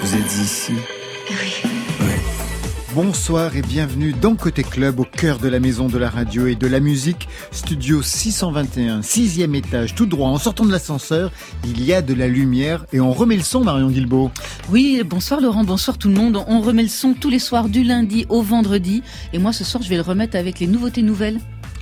Vous êtes ici? Oui. Bonsoir et bienvenue dans Côté Club, au cœur de la maison de la radio et de la musique, studio 621, sixième étage, tout droit. En sortant de l'ascenseur, il y a de la lumière et on remet le son, Marion Guilbeault. Oui, bonsoir Laurent, bonsoir tout le monde. On remet le son tous les soirs du lundi au vendredi. Et moi, ce soir, je vais le remettre avec les nouveautés nouvelles.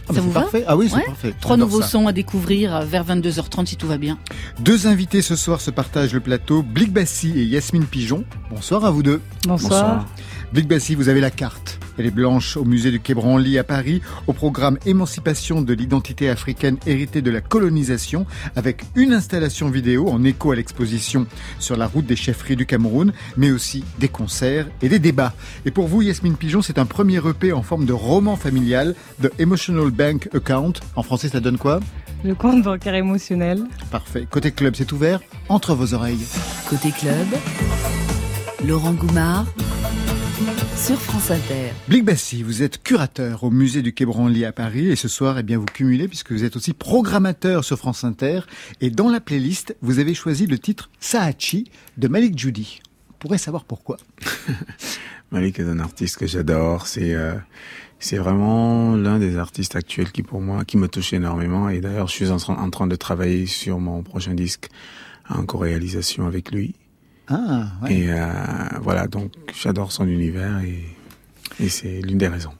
Ah, ça bah, vous c'est va parfait. Ah oui, c'est Ouais. parfait. Trois nouveaux ça. sons à découvrir vers 22h30 si tout va bien. Deux invités ce soir se partagent le plateau, Blick Bassi et Yasmine Pigeon. Bonsoir à vous deux. Bonsoir. Blick Bassi, vous avez la carte. Elle est blanche au musée du Quai Branly à Paris, au programme Émancipation de l'identité africaine héritée de la colonisation, avec une installation vidéo en écho à l'exposition sur la route des chefferies du Cameroun, mais aussi des concerts et des débats. Et pour vous, Yasmine Pigeon, c'est un premier EP en forme de roman familial, de Emotional Bank Account. En français, ça donne quoi? Le compte bancaire émotionnel. Parfait. Côté club, c'est ouvert entre vos oreilles. Côté club, Laurent Goumard sur France Inter. Blick Bassi, vous êtes curateur au musée du Quai Branly à Paris et ce soir, eh bien, vous cumulez puisque vous êtes aussi programmateur sur France Inter et dans la playlist, vous avez choisi le titre Sahachi de Malik Judy. On pourrait savoir pourquoi. Malik est un artiste que j'adore. C'est euh, c'est vraiment l'un des artistes actuels qui pour moi qui me touche énormément. Et d'ailleurs, je suis en, train- en train de travailler sur mon prochain disque en co-réalisation avec lui. Ah, ouais. Et euh, voilà, donc j'adore son univers et, et c'est l'une des raisons.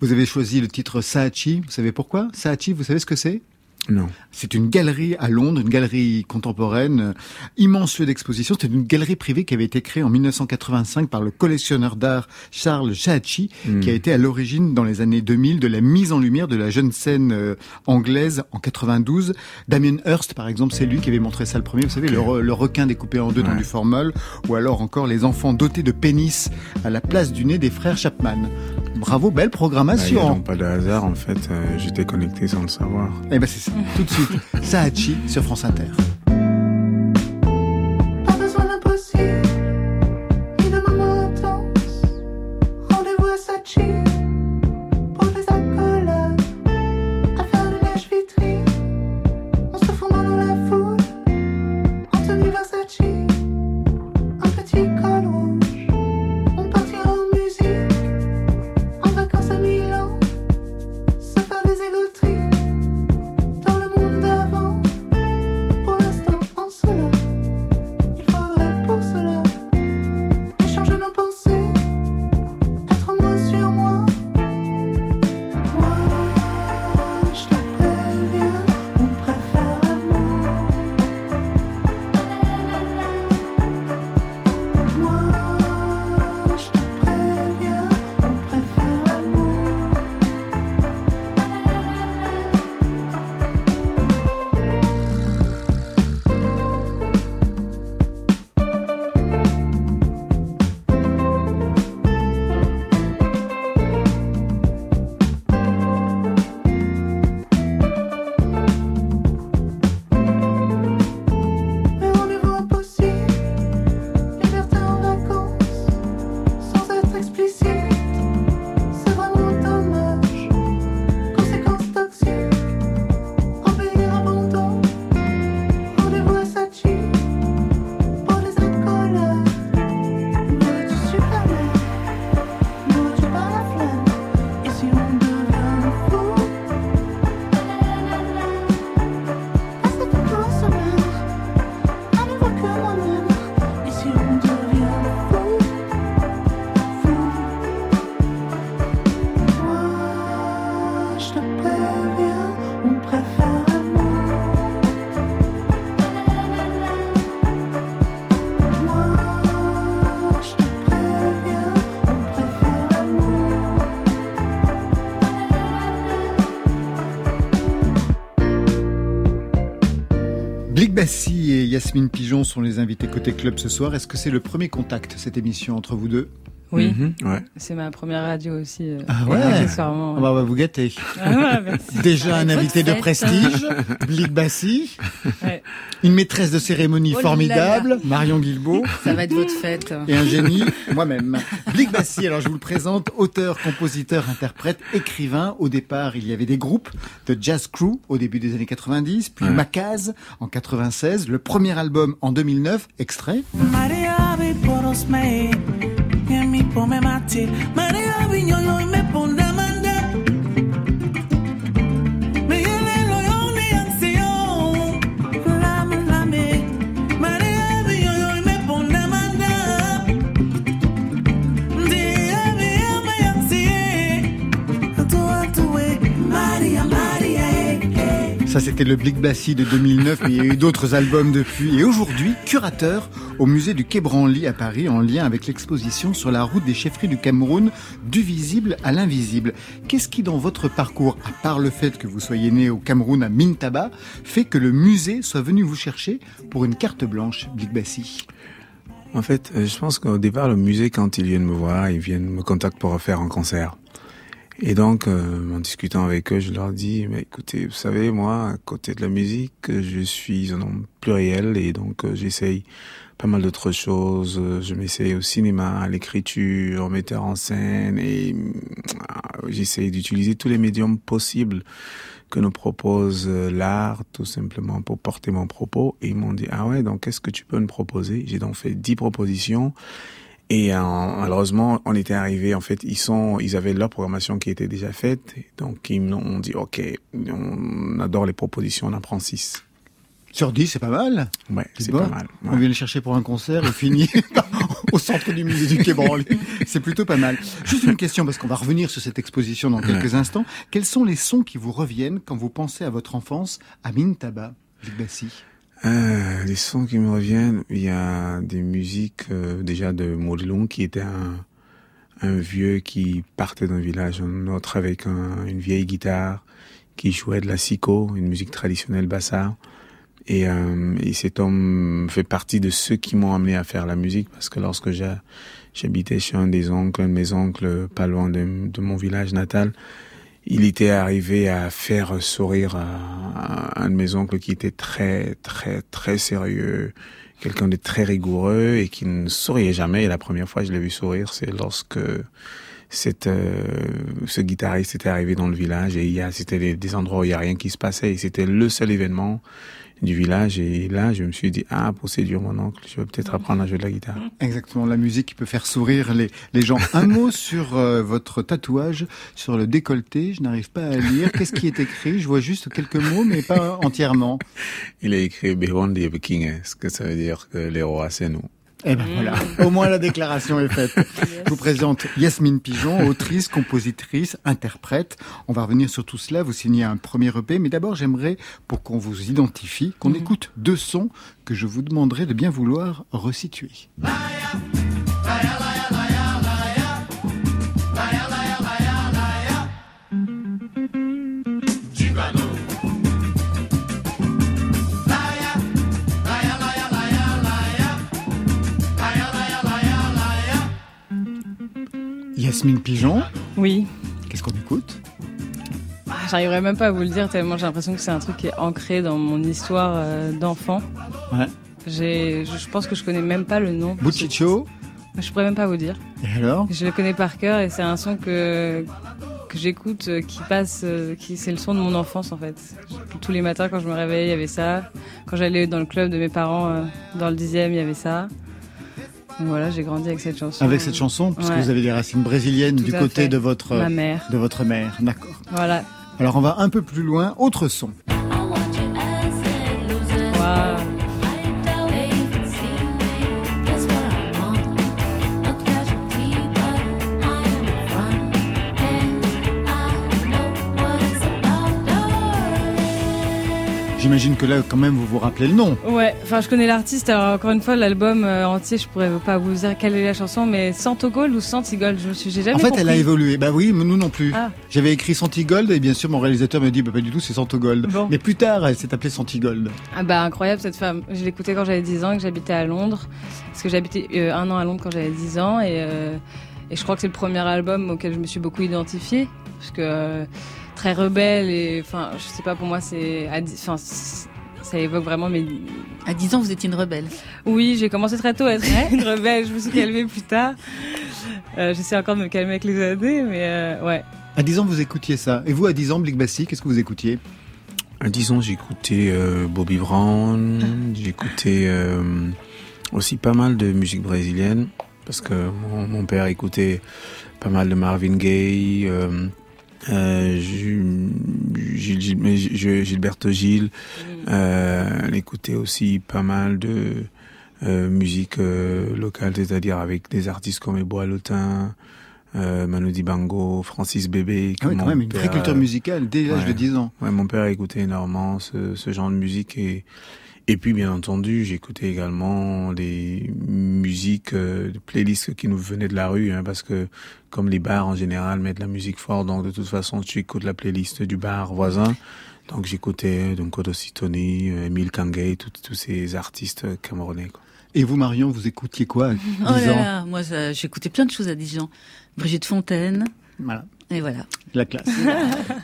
Vous avez choisi le titre Sahachi. Vous savez pourquoi? Sahachi, vous savez ce que c'est? Non. C'est une galerie à Londres, une galerie contemporaine, euh, immense lieu d'exposition. C'est une galerie privée qui avait été créée en 1985 par le collectionneur d'art Charles Chahachi, Mm. qui a été à l'origine dans les années 2000 de la mise en lumière de la jeune scène euh, anglaise en 92. Damien Hirst, par exemple, c'est lui qui avait montré ça le premier. Vous savez, le, re- le requin découpé en deux dans du formol, ou alors encore les enfants dotés de pénis à la place du nez des frères Chapman. Bravo, belle Bah, il y a programmation. donc pas de hasard en fait. euh, J'étais connecté sans le savoir. Eh ben c'est ça, tout de suite. Sahachi sur France Inter. Bassi et Yasmine Pigeon sont les invités côté club ce soir. Est-ce que c'est le premier contact, cette émission, entre vous deux? Oui, Mhm, ouais. c'est ma première radio aussi. euh, Ah ouais accessoirement, On va, on va vous gâter. Ah ouais, merci. Déjà un invité de votre prestige, Blick Bassi, Ouais. une maîtresse de cérémonie Oh là formidable, Marion Guilbault, Ça va être votre fête. et un génie, moi-même. Blick Bassi, alors je vous le présente, auteur, compositeur, interprète, écrivain. Au départ, il y avait des groupes de jazz crew au début des années 90, puis Ouais. Macaz en 96, le premier album en 2009, extrait. Maria Ça, c'était le Blick Bassi de 2009, mais il y a eu d'autres albums depuis. Et aujourd'hui, curateur au musée du Quai Branly à Paris, en lien avec l'exposition sur la route des chefferies du Cameroun, du visible à l'invisible. Qu'est-ce qui, dans votre parcours, à part le fait que vous soyez né au Cameroun à Mintaba, fait que le musée soit venu vous chercher pour une carte blanche, Blick Bassi? En fait, euh, je pense qu'au départ, le musée, quand ils viennent me voir, ils viennent me contacter pour faire un concert. Et donc, euh, en discutant avec eux, je leur dis, mais écoutez, vous savez, moi, à côté de la musique, je suis un homme pluriel et donc euh, j'essaye pas mal d'autres choses. Je m'essaye au cinéma, à l'écriture, au metteur en scène et euh, j'essaye d'utiliser tous les médiums possibles que nous propose euh, l'art, tout simplement pour porter mon propos. Et ils m'ont dit, ah ouais, donc qu'est-ce que tu peux me proposer? J'ai donc fait dix propositions. Et euh, malheureusement, on était arrivé. En fait, ils sont, ils avaient leur programmation qui était déjà faite. Donc ils m'ont dit, ok, on adore les propositions, on en prend six. Sur 10, c'est pas mal. Ouais, C'est pas mal. On vient le chercher pour un concert et finit au centre du musée du Quai Branly. C'est plutôt pas mal. Juste une question, parce qu'on va revenir sur cette exposition dans quelques instants. Quels sont les sons qui vous reviennent quand vous pensez à votre enfance à Mintaba, Luc Bassi? Euh, les sons qui me reviennent, il y a des musiques euh, déjà de Maudlon qui était un, un vieux qui partait d'un village à un autre avec un- une vieille guitare qui jouait de la siko, une musique traditionnelle bassa. Et, euh, et cet homme fait partie de ceux qui m'ont amené à faire la musique parce que lorsque j'habitais chez un des oncles, un de mes oncles, pas loin de, mon village natal, il était arrivé à faire sourire à, un de mes oncles qui était très, très, très sérieux, quelqu'un de très rigoureux et qui ne souriait jamais. Et la première fois que je l'ai vu sourire, c'est lorsque cette, euh, ce guitariste était arrivé dans le village et il y a, c'était des, des endroits où il y a rien qui se passait et c'était le seul événement du village. Et là, je me suis dit, ah, pour séduire mon oncle, je vais peut-être apprendre à jouer de la guitare. Exactement, la musique qui peut faire sourire les, les gens. Un mot sur euh, votre tatouage sur le décolleté, je n'arrive pas à lire. Qu'est-ce qui est écrit? Je vois juste quelques mots, mais pas entièrement. Il a écrit Behondi King, ce que ça veut dire que les rois, c'est nous. Eh ben voilà, au moins la déclaration est faite. Je vous présente Yasmine Pigeon, autrice, compositrice, interprète. On va revenir sur tout cela, vous signez un premier EP, mais d'abord j'aimerais, pour qu'on vous identifie, qu'on écoute deux sons que je vous demanderai de bien vouloir resituer. Yasmine Pigeon, Oui. qu'est-ce qu'on écoute Ah, J'arriverai même pas à vous le dire tellement j'ai l'impression que c'est un truc qui est ancré dans mon histoire euh, d'enfant. Ouais. J'ai, je, je pense que je connais même pas le nom. Buchicho, Je pourrais même pas vous dire. et alors Je le connais par cœur et c'est un son que que j'écoute, euh, qui passe, euh, qui c'est le son de mon enfance en fait. Tous les matins quand je me réveillais, il y avait ça. Quand j'allais dans le club de mes parents, dans le dixième, il y avait ça. Voilà, j'ai grandi avec cette chanson. Avec cette chanson, puisque Ouais. vous avez des racines brésiliennes Tout du côté fait. de votre, Ma mère. de votre mère, d'accord. Voilà. Alors on va un peu plus loin, autre son. J'imagine que là, quand même, vous vous rappelez le nom. Ouais, enfin je connais l'artiste. Alors encore une fois, l'album euh, entier, je pourrais pas vous dire quelle est la chanson, mais Santogold ou Santigold, je me suis, jamais En fait, compris. elle a évolué. Bah oui, mais nous non plus. Ah. J'avais écrit Santigold et bien sûr, mon réalisateur me dit, bah pas du tout, c'est Santogold. Bon. Mais plus tard, elle s'est appelée Santigold. Ah bah incroyable cette femme. Je l'écoutais quand j'avais 10 ans et que j'habitais à Londres. Parce que j'habitais euh, un an à Londres quand j'avais 10 ans et, euh, Et je crois que c'est le premier album auquel je me suis beaucoup identifiée. Parce que très rebelle et enfin, je sais pas, pour moi, c'est. à dix- Enfin, ça évoque vraiment mes. À 10 ans, vous étiez une rebelle. Oui, j'ai commencé très tôt à être une rebelle. Je me suis calmée plus tard. Euh, J'essaie encore de me calmer avec les années, mais euh, ouais. À 10 ans, vous écoutiez ça. Et vous, à 10 ans, Blick Bassi, qu'est-ce que vous écoutiez? À 10 ans, j'écoutais euh, Bobby Brown, j'écoutais euh, aussi pas mal de musique brésilienne, parce que mon, mon père écoutait pas mal de Marvin Gaye, euh, euh, Gilles- Gilberto Gil, euh, elle écoutait aussi pas mal de euh, musique euh, locale, c'est-à-dire avec des artistes comme Eboa Lotin, euh, Manu Dibango, Francis Bébé. Ah oui, quand même, une père, vraie culture musicale dès l'âge ouais. de 10 ans. Ouais, mon père écoutait énormément ce, ce genre de musique et et puis bien entendu j'écoutais également des musiques, euh, des playlists qui nous venaient de la rue, hein, parce que comme les bars en général mettent la musique forte, donc de toute façon tu écoutes la playlist du bar voisin. Donc j'écoutais donc Kodosi Tony, euh, Emile Kangay, tous ces artistes camerounais. Quoi. Et vous, Marion, vous écoutiez quoi à 10 Oh là ans là, moi j'écoutais plein de choses à 10 ans. Brigitte Fontaine, Voilà, et voilà. la classe.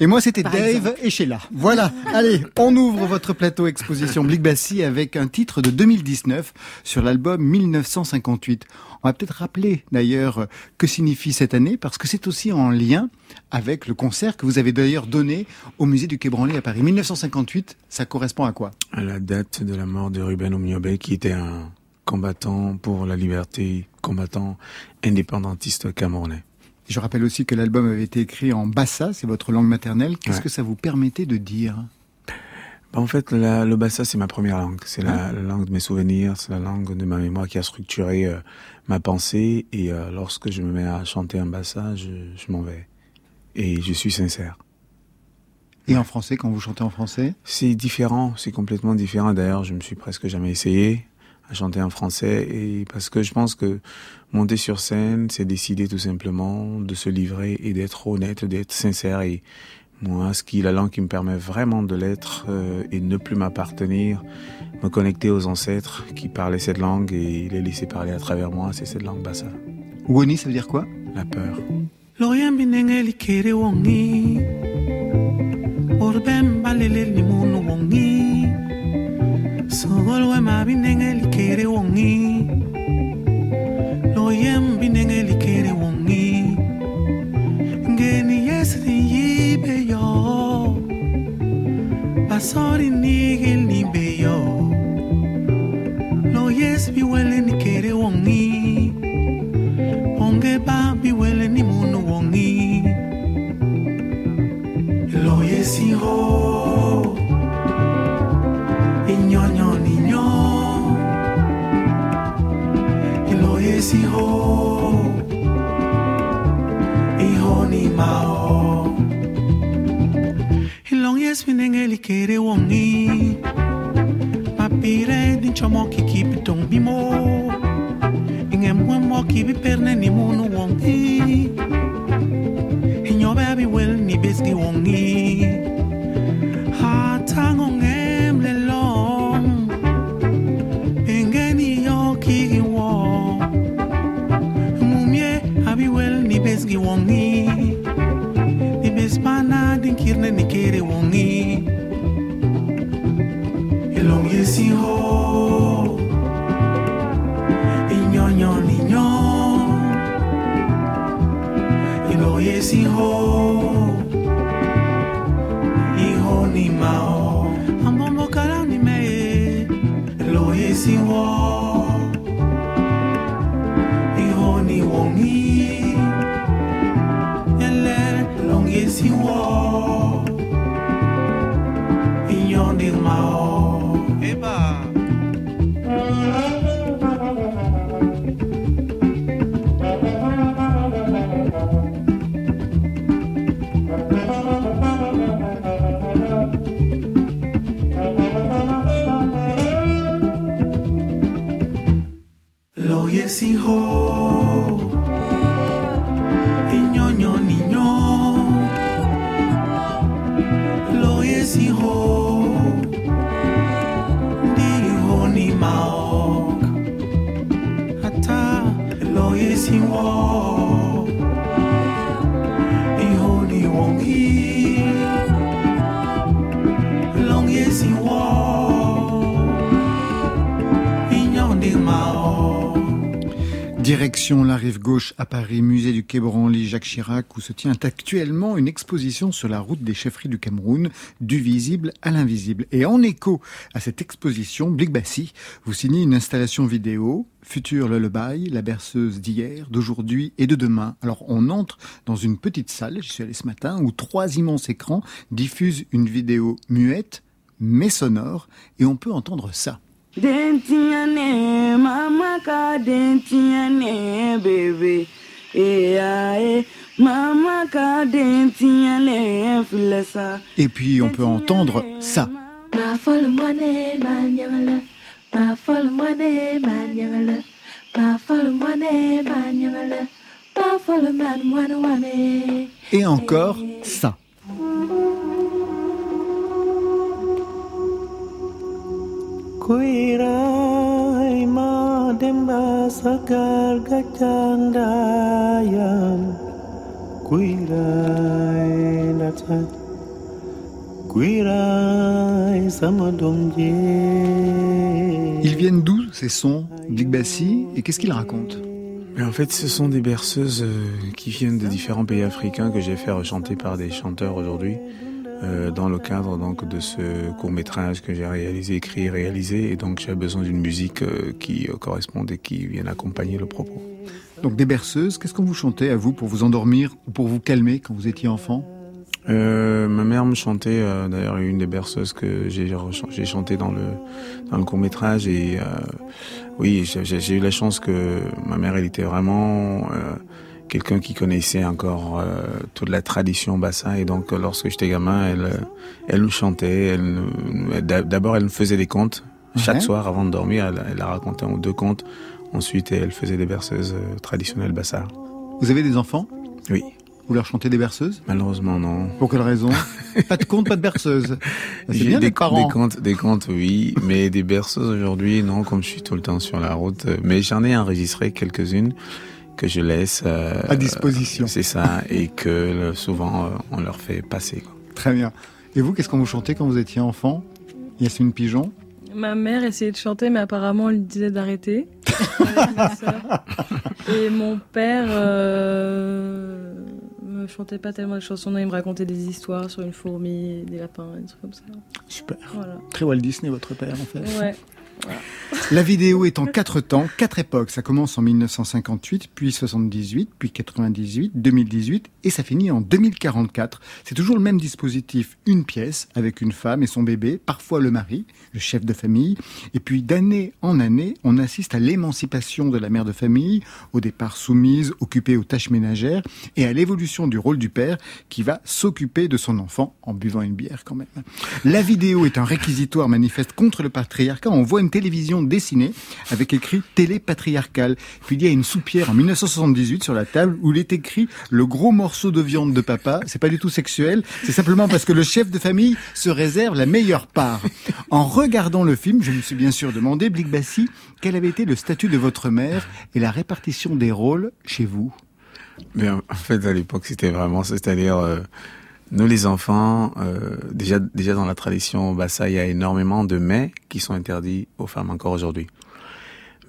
Et moi, c'était Dave exemple. et Sheila. Voilà, allez, on ouvre votre plateau exposition Blick Bassi avec un titre de 2019 sur l'album 1958. On va peut-être rappeler d'ailleurs que signifie cette année parce que c'est aussi en lien avec le concert que vous avez d'ailleurs donné au musée du Quai Branly à Paris. 1958, ça correspond à quoi? À la date de la mort de Ruben Omniobe, qui était un combattant pour la liberté, combattant indépendantiste camerounais. Je rappelle aussi que l'album avait été écrit en bassa, c'est votre langue maternelle. Qu'est-ce Ouais. que ça vous permettait de dire? Bah, en fait, la- le bassa, c'est ma première langue. C'est la, la langue de mes souvenirs, c'est la langue de ma mémoire qui a structuré euh, ma pensée. Et euh, lorsque je me mets à chanter un bassa, je, je m'en vais. Et je suis sincère. Et en français, quand vous chantez en français? C'est différent, c'est complètement différent. D'ailleurs, je me suis presque jamais essayé à chanter en français. Et parce que je pense que monter sur scène, c'est décider tout simplement de se livrer et d'être honnête, d'être sincère. Et moi, ce qui est la langue qui me permet vraiment de l'être euh, et ne plus m'appartenir, me connecter aux ancêtres qui parlaient cette langue et les laisser parler à travers moi, c'est cette langue bassa. Woni, ça veut dire quoi? La peur. and let long as you walk in your name my Eba. Yes, he holds. Direction la rive gauche à Paris, musée du Quai Branly Jacques Chirac, où se tient actuellement une exposition sur la route des chefferies du Cameroun, du visible à l'invisible. Et en écho à cette exposition, Blik Bassi vous signez une installation vidéo, Futur Lullaby, la berceuse d'hier, d'aujourd'hui et de demain. Alors on entre dans une petite salle, j'y suis allé ce matin, où trois immenses écrans diffusent une vidéo muette, mais sonore, et on peut entendre ça. Dentiane, mama ka dentiane, bébé. Mama ka dentiane, filesa. Et puis on peut entendre ça. Ma folle moine, ma sakar gacandayam Kuirai natat Kuirai samadongje Ils viennent d'où ces sons, Bassi, et qu'est-ce qu'ils racontent Mais en fait, ce sont des berceuses euh, qui viennent de différents pays africains que j'ai fait rechanter par des chanteurs aujourd'hui. Euh, dans le cadre donc de ce court métrage que j'ai réalisé, écrit réalisé, et donc j'ai besoin d'une musique euh, qui euh, corresponde et qui vienne accompagner le propos. Donc des berceuses, qu'est-ce qu'on vous chantait à vous pour vous endormir ou pour vous calmer quand vous étiez enfant? Euh, ma mère me chantait euh, d'ailleurs une des berceuses que j'ai chanté dans le dans le court métrage et euh, oui j'ai- eu la chance que ma mère elle était vraiment euh, quelqu'un qui connaissait encore euh, toute la tradition bassa et donc lorsque j'étais gamin elle euh, elle nous chantait elle d'abord elle nous faisait des contes. Chaque soir avant de dormir elle, elle a raconté un ou deux contes. Ensuite elle faisait des berceuses euh, traditionnelles bassa Vous avez des enfants? Oui. Vous leur chantez des berceuses malheureusement non. Pour quelle raison? Pas de conte, pas de berceuse. C'est J'ai bien des, d'être parent. des contes, des contes, oui, mais des berceuses aujourd'hui, non, comme je suis tout le temps sur la route. euh, Mais j'en ai enregistré quelques-unes que je laisse euh, À disposition. C'est ça, et que euh, souvent euh, on leur fait passer. quoi. Très bien. Et vous, qu'est-ce qu'on vous chantait quand vous étiez enfant? Yasmine Pigeon? Ma mère essayait de chanter, mais apparemment, on lui disait d'arrêter. Et mon père euh, me chantait pas tellement des chansons, non, il me racontait des histoires sur une fourmi, des lapins, des trucs comme ça. Super. Voilà. Très Walt Disney, votre père, en fait. Ouais. La vidéo est en quatre temps, quatre époques. Ça commence en 1958, puis 78, puis 98, 2018, et ça finit en 2044. C'est toujours le même dispositif, une pièce, avec une femme et son bébé, parfois le mari, le chef de famille. Et puis d'année en année, on assiste à l'émancipation de la mère de famille, au départ soumise, occupée aux tâches ménagères, et à l'évolution du rôle du père, qui va s'occuper de son enfant en buvant une bière quand même. La vidéo est un réquisitoire manifeste contre le patriarcat. On voit une télévision dessinée avec écrit télé patriarcale. Puis il y a une soupière en 1978 sur la table où il est écrit le gros morceau de viande de papa. C'est pas du tout sexuel. C'est simplement parce que le chef de famille se réserve la meilleure part. En regardant le film, je me suis bien sûr demandé, Blik Bassi, quel avait été le statut de votre mère et la répartition des rôles chez vous? Mais en fait, à l'époque, c'était vraiment, c'est-à-dire, euh, nous les enfants, euh, déjà, déjà dans la tradition bassa, il y a énormément de mets qui sont interdits aux femmes encore aujourd'hui.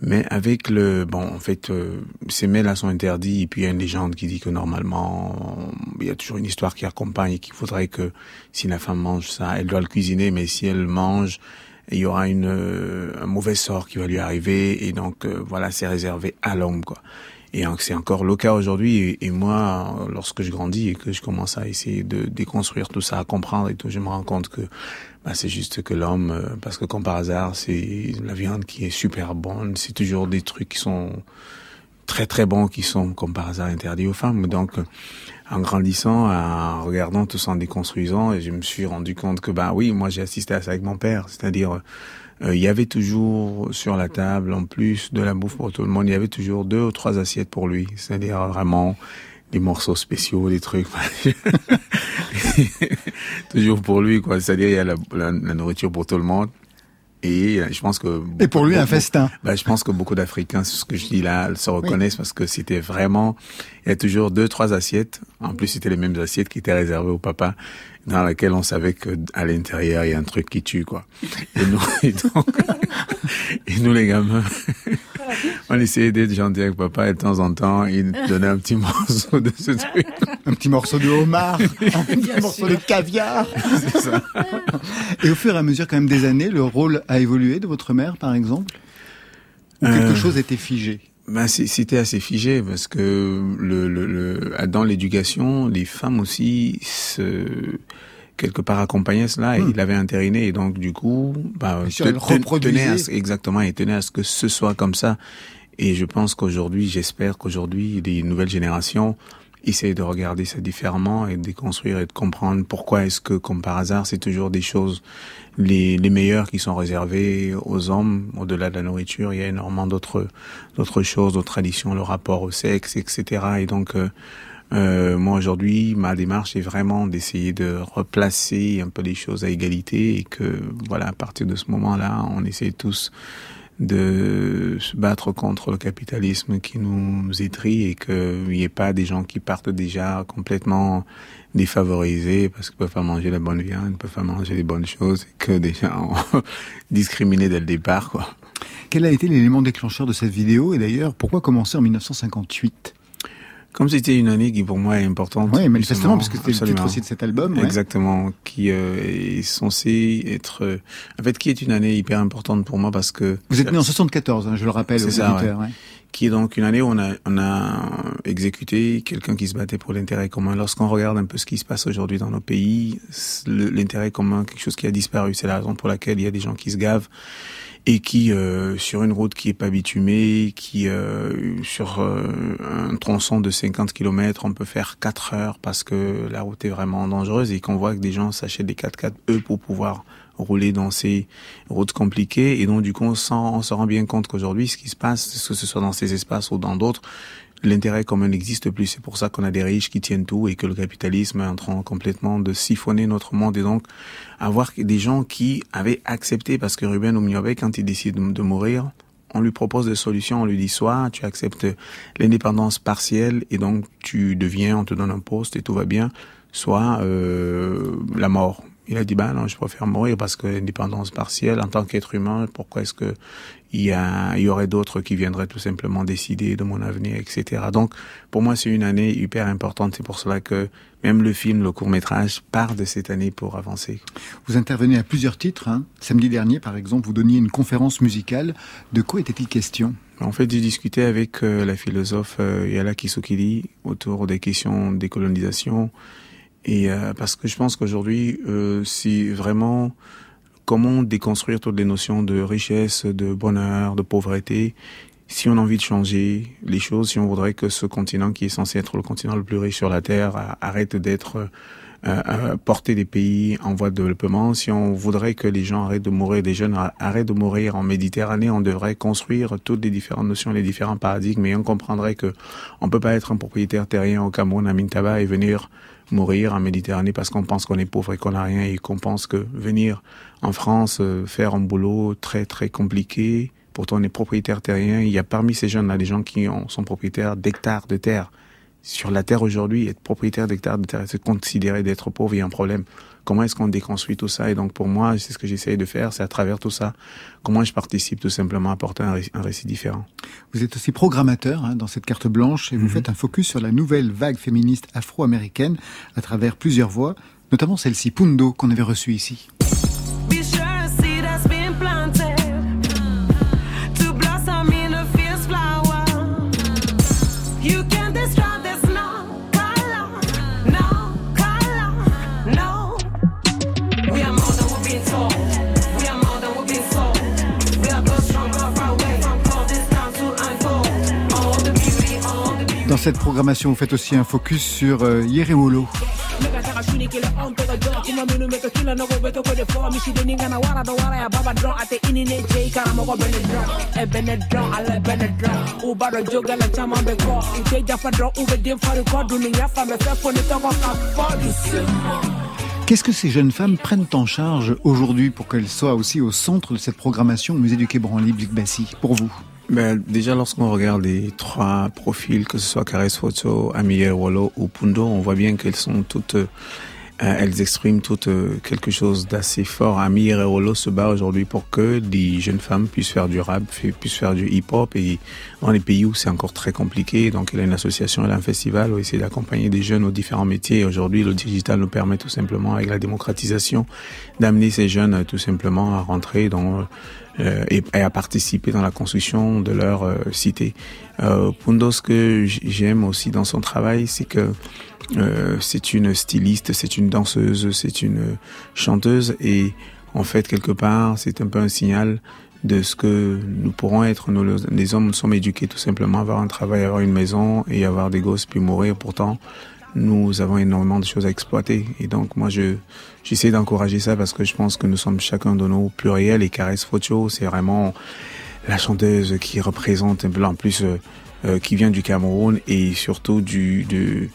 Mais avec le, bon, en fait, euh, ces mets-là sont interdits, et puis il y a une légende qui dit que normalement, il y a toujours une histoire qui accompagne et qu'il faudrait que si la femme mange ça, elle doit le cuisiner, mais si elle mange, il y aura une, euh, un mauvais sort qui va lui arriver, et donc euh, voilà, c'est réservé à l'homme, quoi. Et c'est encore le cas aujourd'hui. Et, moi, lorsque je grandis et que je commence à essayer de déconstruire tout ça, à comprendre et tout, je me rends compte que bah, c'est juste que l'homme, euh, parce que comme par hasard, c'est la viande qui est super bonne. C'est toujours des trucs qui sont très très bons, qui sont comme par hasard interdits aux femmes. Donc, en grandissant, en regardant tout ça en déconstruisant, je me suis rendu compte que bah oui, moi j'ai assisté à ça avec mon père, c'est-à-dire il y avait toujours sur la table, en plus de la bouffe pour tout le monde, il y avait toujours deux ou trois assiettes pour lui. C'est-à-dire vraiment des morceaux spéciaux, des trucs. toujours pour lui, quoi. C'est-à-dire il y a la- la nourriture pour tout le monde. Et euh, je pense que... Et pour lui, un festin. bah, je pense que beaucoup d'Africains, ce que je dis là, se reconnaissent parce que c'était vraiment, il y a toujours deux, trois assiettes. En plus, c'était les mêmes assiettes qui étaient réservées au papa, dans lesquelles on savait que à l'intérieur, il y a un truc qui tue, quoi. Et nous, et donc, et nous les gamins, on essayait d'être gentil avec papa et de temps en temps, il donnait un petit morceau de ce truc. Un petit morceau de homard, un petit morceau de caviar. C'est ça. Et au fur et à mesure, quand même, des années, le rôle a évolué de votre mère, par exemple? Ou quelque Euh, chose était figé? Ben, c'était assez figé parce que le, le, le- dans l'éducation, les femmes aussi se quelque part accompagnaient cela et Hmm. il avait intériné et donc du coup, bah, elle te- te- reproduisait. tenait à ce- exactement et tenait à ce que ce soit comme ça. Et je pense qu'aujourd'hui, j'espère qu'aujourd'hui, les nouvelles générations essayent de regarder ça différemment et de déconstruire et de comprendre pourquoi est-ce que, comme par hasard, c'est toujours des choses les, les meilleures qui sont réservées aux hommes, au-delà de la nourriture. Il y a énormément d'autres d'autres choses, d'autres traditions, le rapport au sexe, etc. Et donc, euh, euh, moi aujourd'hui, ma démarche est vraiment d'essayer de replacer un peu les choses à égalité et que, voilà, à partir de ce moment-là, on essaie tous de se battre contre le capitalisme qui nous étrie et qu'il n'y ait pas des gens qui partent déjà complètement défavorisés parce qu'ils peuvent pas manger la bonne viande, ils peuvent pas manger les bonnes choses et que déjà on discriminés dès le départ, quoi. Quel a été l'élément déclencheur de cette vidéo? Et d'ailleurs, pourquoi commencer en 1958 Comme c'était une année qui pour moi est importante. Oui, manifestement, parce que c'était le titre aussi de cet album. ouais. Exactement, qui euh, est censé être, euh, en fait, qui est une année hyper importante pour moi parce que Vous êtes né en 74, hein, je le rappelle C'est aux ça, auditeurs. ouais. Qui est donc une année où on a, on a exécuté quelqu'un qui se battait pour l'intérêt commun. Lorsqu'on regarde un peu ce qui se passe aujourd'hui dans nos pays, l'intérêt commun, quelque chose qui a disparu. C'est la raison pour laquelle il y a des gens qui se gavent et qui, euh, sur une route qui est pas bitumée, qui, euh, sur euh, un tronçon de 50 km, on peut faire 4 heures parce que la route est vraiment dangereuse et qu'on voit que des gens s'achètent des 4x4 eux pour pouvoir rouler dans ces routes compliquées et donc du coup on, on se rend bien compte qu'aujourd'hui ce qui se passe, que ce soit dans ces espaces ou dans d'autres, l'intérêt commun n'existe plus. C'est pour ça qu'on a des riches qui tiennent tout et que le capitalisme est en train complètement de siphonner notre monde et donc avoir des gens qui avaient accepté parce que Ruben Oumiobe quand il décide de, de mourir, on lui propose des solutions, on lui dit soit tu acceptes l'indépendance partielle et donc tu deviens, on te donne un poste et tout va bien, soit euh, la mort. Il a dit bah non, je préfère mourir parce que l'indépendance partielle en tant qu'être humain, pourquoi est-ce que il y a, il y aurait d'autres qui viendraient tout simplement décider de mon avenir, etc. Donc pour moi c'est une année hyper importante. C'est pour cela que même le film, le court métrage part de cette année pour avancer. Vous intervenez à plusieurs titres. hein. Samedi dernier, par exemple, vous donniez une conférence musicale. De quoi était-il question? En fait, j'ai discuté avec euh, la philosophe euh, Yala Kisokili autour des questions de décolonisation. Et euh, parce que je pense qu'aujourd'hui, euh, c'est vraiment comment déconstruire toutes les notions de richesse, de bonheur, de pauvreté. Si on a envie de changer les choses, si on voudrait que ce continent qui est censé être le continent le plus riche sur la Terre arrête d'être euh, euh, porter des pays en voie de développement, si on voudrait que les gens arrêtent de mourir, des jeunes arrêtent de mourir en Méditerranée, on devrait construire toutes les différentes notions, les différents paradigmes, et on comprendrait que on peut pas être un propriétaire terrien au Cameroun, à Mintaba, et venir mourir en Méditerranée parce qu'on pense qu'on est pauvre et qu'on n'a rien, et qu'on pense que venir en France euh, faire un boulot très très compliqué, pourtant on est propriétaire terrien, il y a parmi ces jeunes-là des gens qui ont, sont propriétaires d'hectares de terre sur la terre aujourd'hui, être propriétaire d'hectares de terre, c'est considérer d'être pauvre, il y a un problème. Comment est-ce qu'on déconstruit tout ça? Et donc pour moi, c'est ce que j'essaye de faire, c'est à travers tout ça, comment je participe tout simplement à un, récit- un récit différent. Vous êtes aussi programmateur hein, dans cette carte blanche et vous Mhm. faites un focus sur la nouvelle vague féministe afro-américaine à travers plusieurs voix, notamment celle-ci, Pundo, qu'on avait reçue ici. Cette programmation, vous faites aussi un focus sur euh, Yerewolo. Qu'est-ce que ces jeunes femmes prennent en charge aujourd'hui pour qu'elles soient aussi au centre de cette programmation au musée du Quai Branly, Bassi, pour vous? Ben, déjà, lorsqu'on regarde les trois profils, que ce soit Caresse Photo, Amiel Wallo ou Pundo, on voit bien qu'elles sont toutes euh, Euh, elles expriment toutes euh, quelque chose d'assez fort. Amir et Rolo se bat aujourd'hui pour que des jeunes femmes puissent faire du rap, puissent faire du hip-hop. Et dans les pays où c'est encore très compliqué, donc il a une association, il a un festival où essayer d'accompagner des jeunes aux différents métiers. Aujourd'hui, le digital nous permet tout simplement, avec la démocratisation, d'amener ces jeunes tout simplement à rentrer dans euh, et, et à participer dans la construction de leur euh, cité. Euh, Pundo, ce que j'aime aussi dans son travail, c'est que euh, c'est une styliste, c'est une danseuse, c'est une chanteuse et en fait quelque part c'est un peu un signal de ce que nous pourrons être. Nous, le- les hommes, nous sommes éduqués tout simplement à avoir un travail, avoir une maison et avoir des gosses puis mourir. Pourtant, nous avons énormément de choses à exploiter et donc moi je j'essaie d'encourager ça parce que je pense que nous sommes chacun de nos pluriels et Caresse Focho c'est vraiment la chanteuse qui représente un peu en plus euh, euh, qui vient du Cameroun et surtout du de,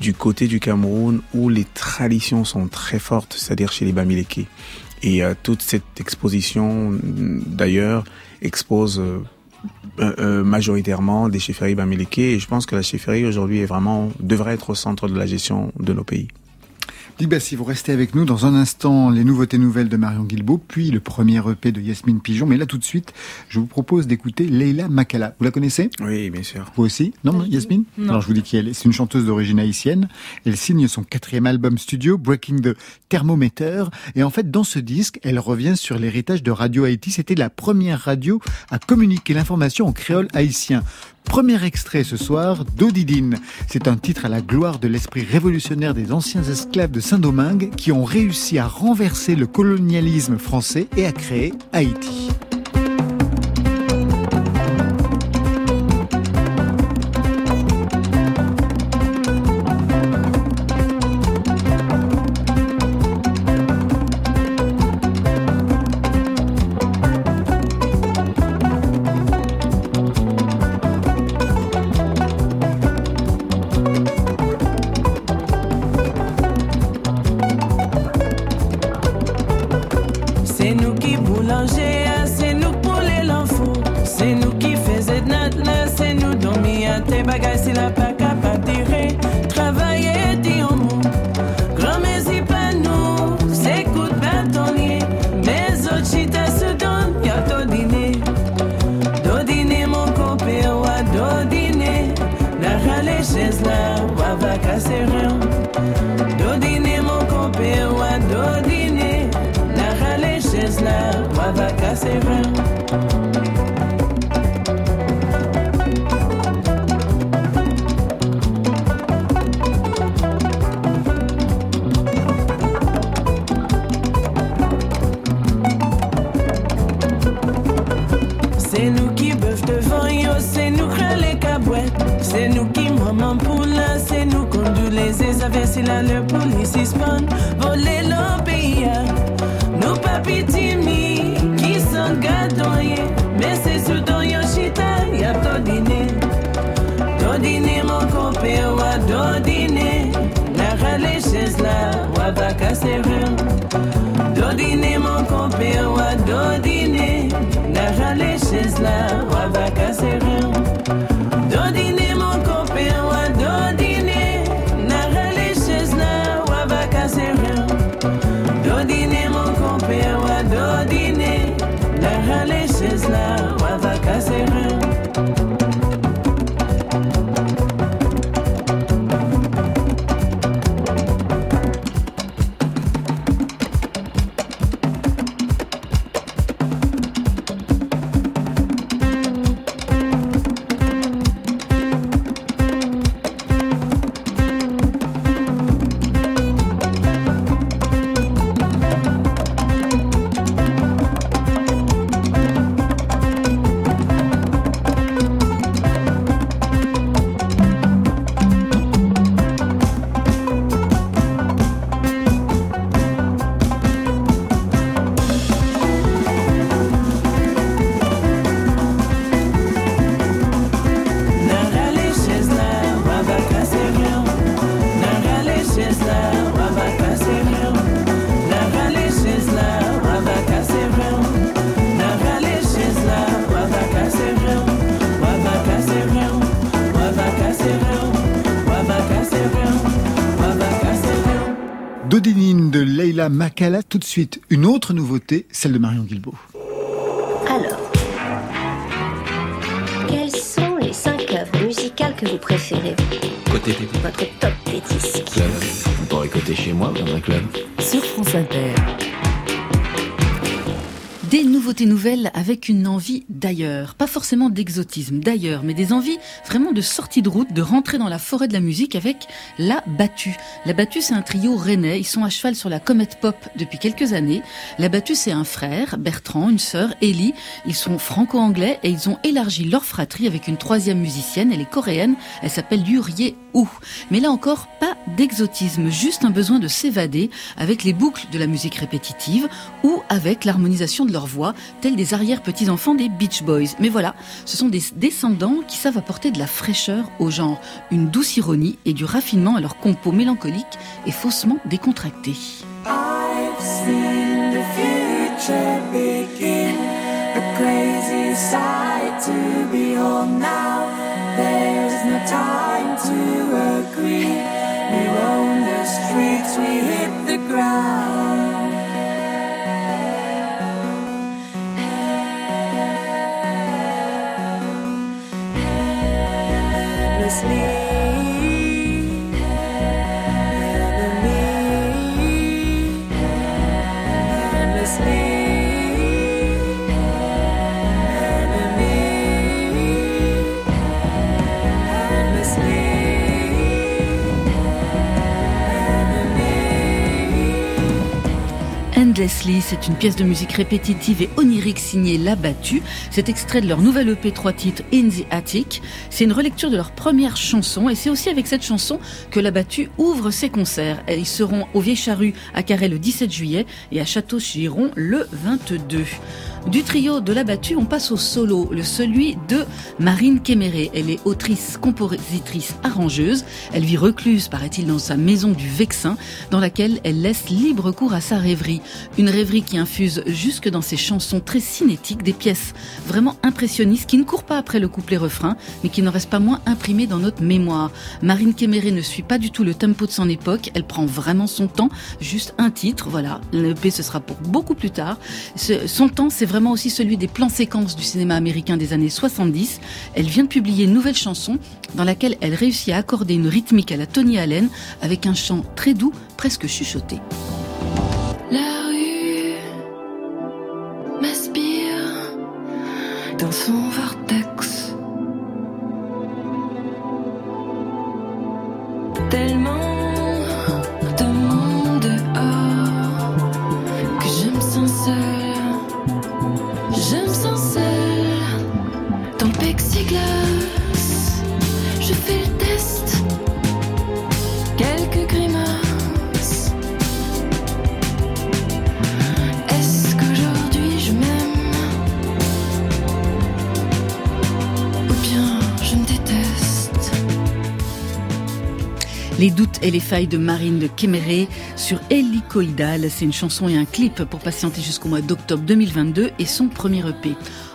du côté du Cameroun où les traditions sont très fortes, c'est-à-dire chez les Bamileke. Et euh, toute cette exposition, mm, d'ailleurs, expose euh, euh, euh, majoritairement des chefferies Bamileke. Et je pense que la chefferie aujourd'hui est vraiment devrait être au centre de la gestion de nos pays. Liba, si vous restez avec nous, dans un instant, les nouveautés nouvelles de Marion Guilbault, puis le premier EP de Yasmine Pigeon. Mais là, tout de suite, je vous propose d'écouter Leila Makala. Vous la connaissez? Oui, bien sûr. Vous aussi? Non, Yasmine? Non. Alors, je vous dis qui elle est. C'est une chanteuse d'origine haïtienne. Elle signe son quatrième album studio, Breaking the Thermometer. Et en fait, dans ce disque, elle revient sur l'héritage de Radio Haïti. C'était la première radio à communiquer l'information en créole haïtien. Premier extrait ce soir, Dodidine. C'est un titre à la gloire de l'esprit révolutionnaire des anciens esclaves de Saint-Domingue qui ont réussi à renverser le colonialisme français et à créer Haïti. si la police hispane voler l'empire. Nos papi mi qui sont gadoyés, mais c'est sous ton yoshita, y'a dodiné. Dîner mon compé, wa dîner. La rale chaise là, wa baka serrure. Dodiné mon compé, wa dodiné. La rale chaise là, wa baka serrure. Sheila Makala. Tout de suite, une autre nouveauté, celle de Marion Guilbault. Alors, quelles sont les cinq œuvres musicales que vous préférez Côté pépite. Votre top des disques Club. Vous pourrez côté chez moi dans un club. Sur France Inter. Des nouveautés nouvelles avec une envie d'ailleurs. Pas forcément d'exotisme d'ailleurs, mais des envies vraiment de sortie de route, de rentrer dans la forêt de la musique avec La Battue. La Battue, c'est un trio rennais. Ils sont à cheval sur la comète pop depuis quelques années. La Battue, c'est un frère, Bertrand, une sœur, Ellie. Ils sont franco-anglais et ils ont élargi leur fratrie avec une troisième musicienne. Elle est coréenne. Elle s'appelle Yurie Ou. Mais là encore, pas d'exotisme, juste un besoin de s'évader avec les boucles de la musique répétitive ou avec l'harmonisation de leur voix, tels des arrière-petits-enfants des Beach Boys. Mais voilà, ce sont des descendants qui savent apporter de la fraîcheur au genre, une douce ironie et du raffinement à leur compo mélancolique et faussement décontracté. sleep. Endlessly, c'est une pièce de musique répétitive et onirique signée La Battue. C'est extrait de leur nouvelle EP 3 titres In the Attic. C'est une relecture de leur première chanson et c'est aussi avec cette chanson que La Battue ouvre ses concerts. Ils seront au Vieille Charrue à Carré le 17 juillet et à Château-Chiron le 22. Du trio de La Battue, on passe au solo, le celui de Marine Kéméré. Elle est autrice, compositrice, arrangeuse. Elle vit recluse, paraît-il, dans sa maison du Vexin, dans laquelle elle laisse libre cours à sa rêverie. Une rêverie qui infuse jusque dans ses chansons très cinétiques des pièces vraiment impressionnistes qui ne courent pas après le couplet-refrain, mais qui ne restent pas moins imprimées dans notre mémoire. Marine Kéméré ne suit pas du tout le tempo de son époque. Elle prend vraiment son temps. Juste un titre, voilà. L'EP, ce sera pour beaucoup plus tard. Son temps, c'est vraiment aussi celui des plans séquences du cinéma américain des années 70. Elle vient de publier une nouvelle chanson dans laquelle elle réussit à accorder une rythmique à la Tony Allen avec un chant très doux, presque chuchoté. La rue m'aspire dans son vortex. Les doutes et les failles de Marine de Kéméré sur Hélicoïdal. C'est une chanson et un clip pour patienter jusqu'au mois d'octobre 2022 et son premier EP.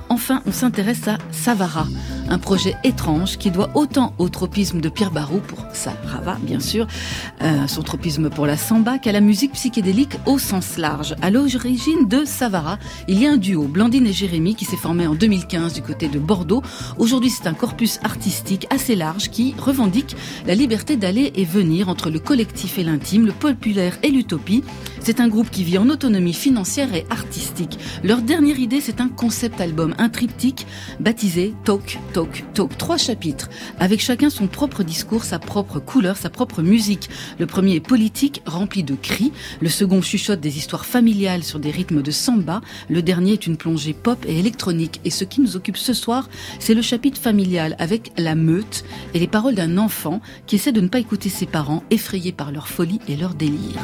Enfin, on s'intéresse à Savara, un projet étrange qui doit autant au tropisme de Pierre Barou pour Sarava, bien sûr, euh, son tropisme pour la samba, qu'à la musique psychédélique au sens large. À l'origine de Savara, il y a un duo, Blandine et Jérémy, qui s'est formé en 2015 du côté de Bordeaux. Aujourd'hui, c'est un corpus artistique assez large qui revendique la liberté d'aller et venir entre le collectif et l'intime, le populaire et l'utopie. C'est un groupe qui vit en autonomie financière et artistique. Leur dernière idée, c'est un concept album, un triptyque baptisé Talk, Talk, Talk. Trois chapitres, avec chacun son propre discours, sa propre couleur, sa propre musique. Le premier est politique, rempli de cris. Le second chuchote des histoires familiales sur des rythmes de samba. Le dernier est une plongée pop et électronique. Et ce qui nous occupe ce soir, c'est le chapitre familial avec la meute et les paroles d'un enfant qui essaie de ne pas écouter ses parents, effrayés par leur folie et leur délire.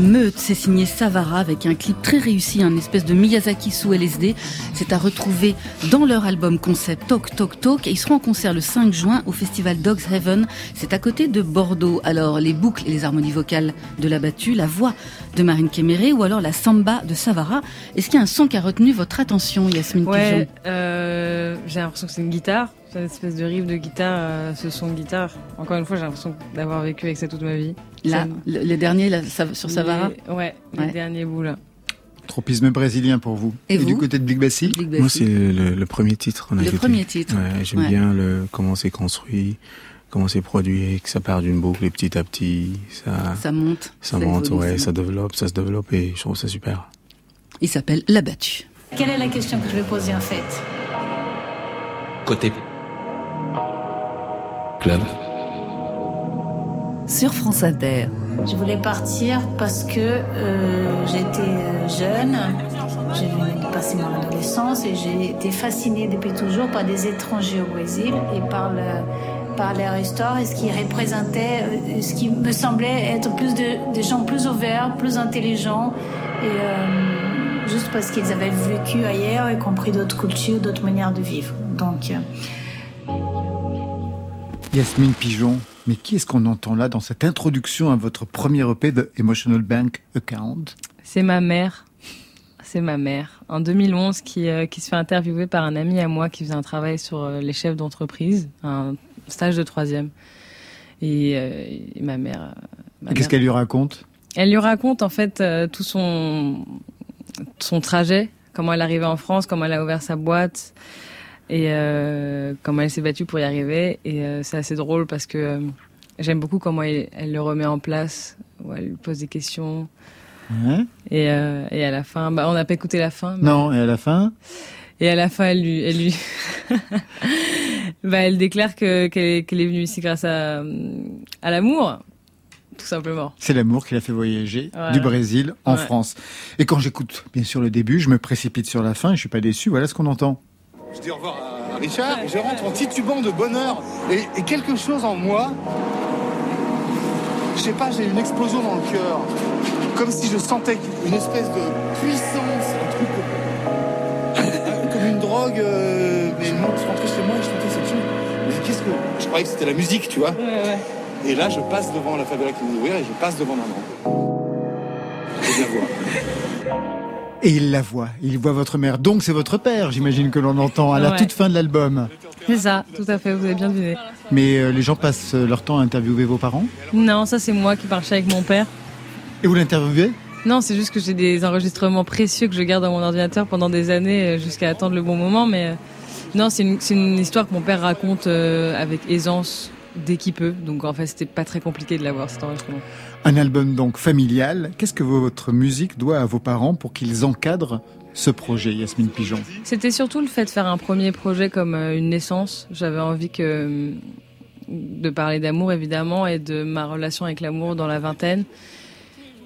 Meute, c'est signé Savara avec un clip très réussi, un espèce de Miyazaki sous LSD. C'est à retrouver dans leur album concept Talk Talk Talk et ils seront en concert le 5 juin au festival Dogs Heaven. C'est à côté de Bordeaux. Alors les boucles et les harmonies vocales de la battue, la voix de Marine Kéméré ou alors la samba de Savara. Est-ce qu'il y a un son qui a retenu votre attention, Yasmine Ouais, euh, j'ai l'impression que c'est une guitare. C'est une espèce de riff de guitare, euh, ce son de guitare. Encore une fois, j'ai l'impression d'avoir vécu avec ça toute ma vie. Là, le, le dernier là, ça- sur Savara Les- Ouais, Ouais. les derniers bouts là. Tropisme brésilien pour vous. Et vous du côté de Big Bassi Moi, c'est le, le premier titre. qu'on a Le premier titre. Ouais, J'aime Ouais. bien le, comment c'est construit, comment c'est produit, que ça part d'une boucle et petit à petit, ça, Ça monte. ça monte, évolue, ouais, ça ça développe, ça se développe et je trouve ça super. Il s'appelle La battue. Quelle est la question que je vais poser en fait? Côté club. Sur France Inter. Je voulais partir parce que euh, j'étais euh, jeune, j'ai passer mon adolescence et j'ai été fascinée depuis toujours par des étrangers au Brésil et par le par leur histoire et ce qui représentait, euh, ce qui me semblait être plus de, des gens plus ouverts, plus intelligents et euh, juste parce qu'ils avaient vécu ailleurs et compris d'autres cultures, d'autres manières de vivre. Donc euh, Yasmine Pigeon, mais qui est-ce qu'on entend là dans cette introduction à votre premier EP de Emotional Bank Account? C'est ma mère. C'est ma mère. En 2011, qui, euh, qui se fait interviewer par un ami à moi qui faisait un travail sur euh, les chefs d'entreprise, un stage de troisième. Et, euh, et ma mère. Et Qu'est-ce mère- qu'elle lui raconte? Elle lui raconte en fait tout son son trajet, comment elle est arrivée en France, comment elle a ouvert sa boîte et euh, comment elle s'est battue pour y arriver. Et euh, c'est assez drôle parce que euh, j'aime beaucoup comment elle, elle le remet en place, où elle lui pose des questions. Et, et à la fin, bah, on n'a pas écouté la fin. mais- Non, et à la fin Et à la fin, elle lui, elle lui, bah, elle déclare que qu'elle est, venue ici grâce à à l'amour, tout simplement. C'est l'amour qui l'a fait voyager Voilà. du Brésil en Ouais. France. Et quand j'écoute bien sûr le début, je me précipite sur la fin et je suis pas déçu. Voilà ce qu'on entend. Je dis au revoir à Richard, je rentre en titubant de bonheur et, et quelque chose en moi, je sais pas, j'ai une explosion dans le cœur. Comme si je sentais une espèce de puissance, un truc euh, comme une drogue. euh, mais moi, je rentrais chez moi et je sentais cette chose. Mais qu'est-ce que. Je croyais que c'était la musique, tu vois. Et là, je passe devant la favela qui nous ouvrir et je passe devant maman. Je viens voir. Et il la voit. Il voit votre mère. Donc c'est votre père, j'imagine que l'on entend à la Ouais. toute fin de l'album. C'est ça, tout à fait, vous avez bien deviné. Mais euh, les gens passent leur temps à interviewer vos parents? Non, ça c'est moi qui marchais avec mon père. Et vous l'interviewez? Non, c'est juste que j'ai des enregistrements précieux que je garde dans mon ordinateur pendant des années euh, jusqu'à attendre le bon moment. Mais euh, non, c'est une, une histoire que mon père raconte euh, avec aisance dès qu'il peut. Donc en fait, c'était pas très compliqué de l'avoir cet enregistrement. Un album donc familial. Qu'est-ce que votre musique doit à vos parents pour qu'ils encadrent ce projet, Yasmine Pigeon? C'était surtout le fait de faire un premier projet comme euh, une naissance. J'avais envie que euh, de parler d'amour évidemment et de ma relation avec l'amour dans la vingtaine.